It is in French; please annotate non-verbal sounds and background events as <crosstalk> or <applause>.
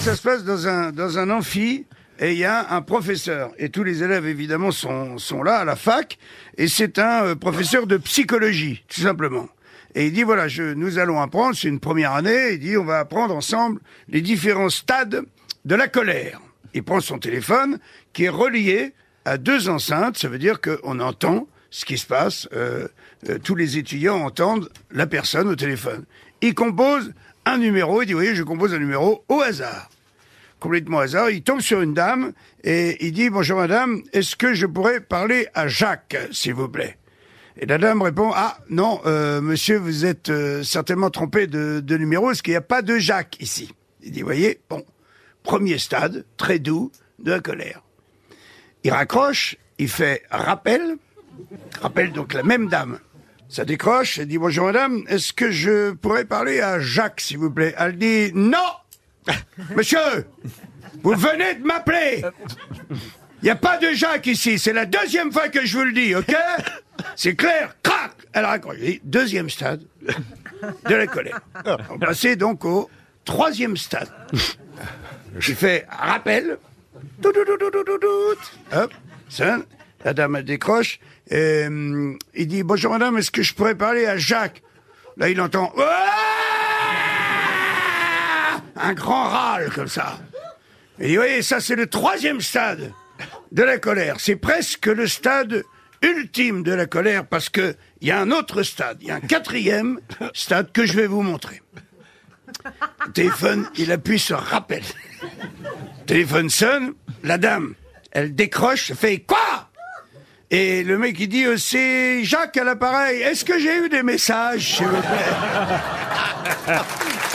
ça se passe dans un, dans un amphi et il y a un professeur. Et tous les élèves, évidemment, sont, sont là à la fac. Et c'est un euh, professeur de psychologie, tout simplement. Et il dit, voilà, nous allons apprendre, c'est une première année, il dit, on va apprendre ensemble les différents stades de la colère. Il prend son téléphone qui est relié à deux enceintes, ça veut dire qu'on entend ce qui se passe, euh, euh, tous les étudiants entendent la personne au téléphone. Il compose un numéro, il dit, voyez, je compose un numéro au hasard complètement hasard, il tombe sur une dame et il dit bonjour madame, est-ce que je pourrais parler à Jacques, s'il vous plaît? Et la dame répond ah non, euh, monsieur, vous êtes euh, certainement trompé de, de numéro, parce qu'il n'y a pas de Jacques ici. Il dit voyez, bon, premier stade, très doux, de la colère. Il raccroche, il fait rappel, rappelle donc la même dame. Ça décroche, elle dit bonjour madame, est-ce que je pourrais parler à Jacques, s'il vous plaît? Elle dit non <laughs> Monsieur, vous venez de m'appeler. Il n'y a pas de Jacques ici. C'est la deuxième fois que je vous le dis, ok? C'est clair. Crac Elle raccroche. Deuxième stade de la colère. On passait donc au troisième stade. <laughs> J'ai fait rappel. Tout, tout, tout, tout, tout, tout, tout. Hop, ça, la dame décroche. Hum, il dit bonjour madame, est-ce que je pourrais parler à Jacques? Là il entend un grand râle comme ça. Et il dit, voyez, ça c'est le troisième stade de la colère. C'est presque le stade ultime de la colère parce que il y a un autre stade, il y a un quatrième stade que je vais vous montrer. Téléphone, il appuie sur rappel. Téléphone sonne, la dame, elle décroche, elle fait quoi? Et le mec il dit euh, c'est Jacques à l'appareil. Est-ce que j'ai eu des messages s'il vous plaît? <laughs>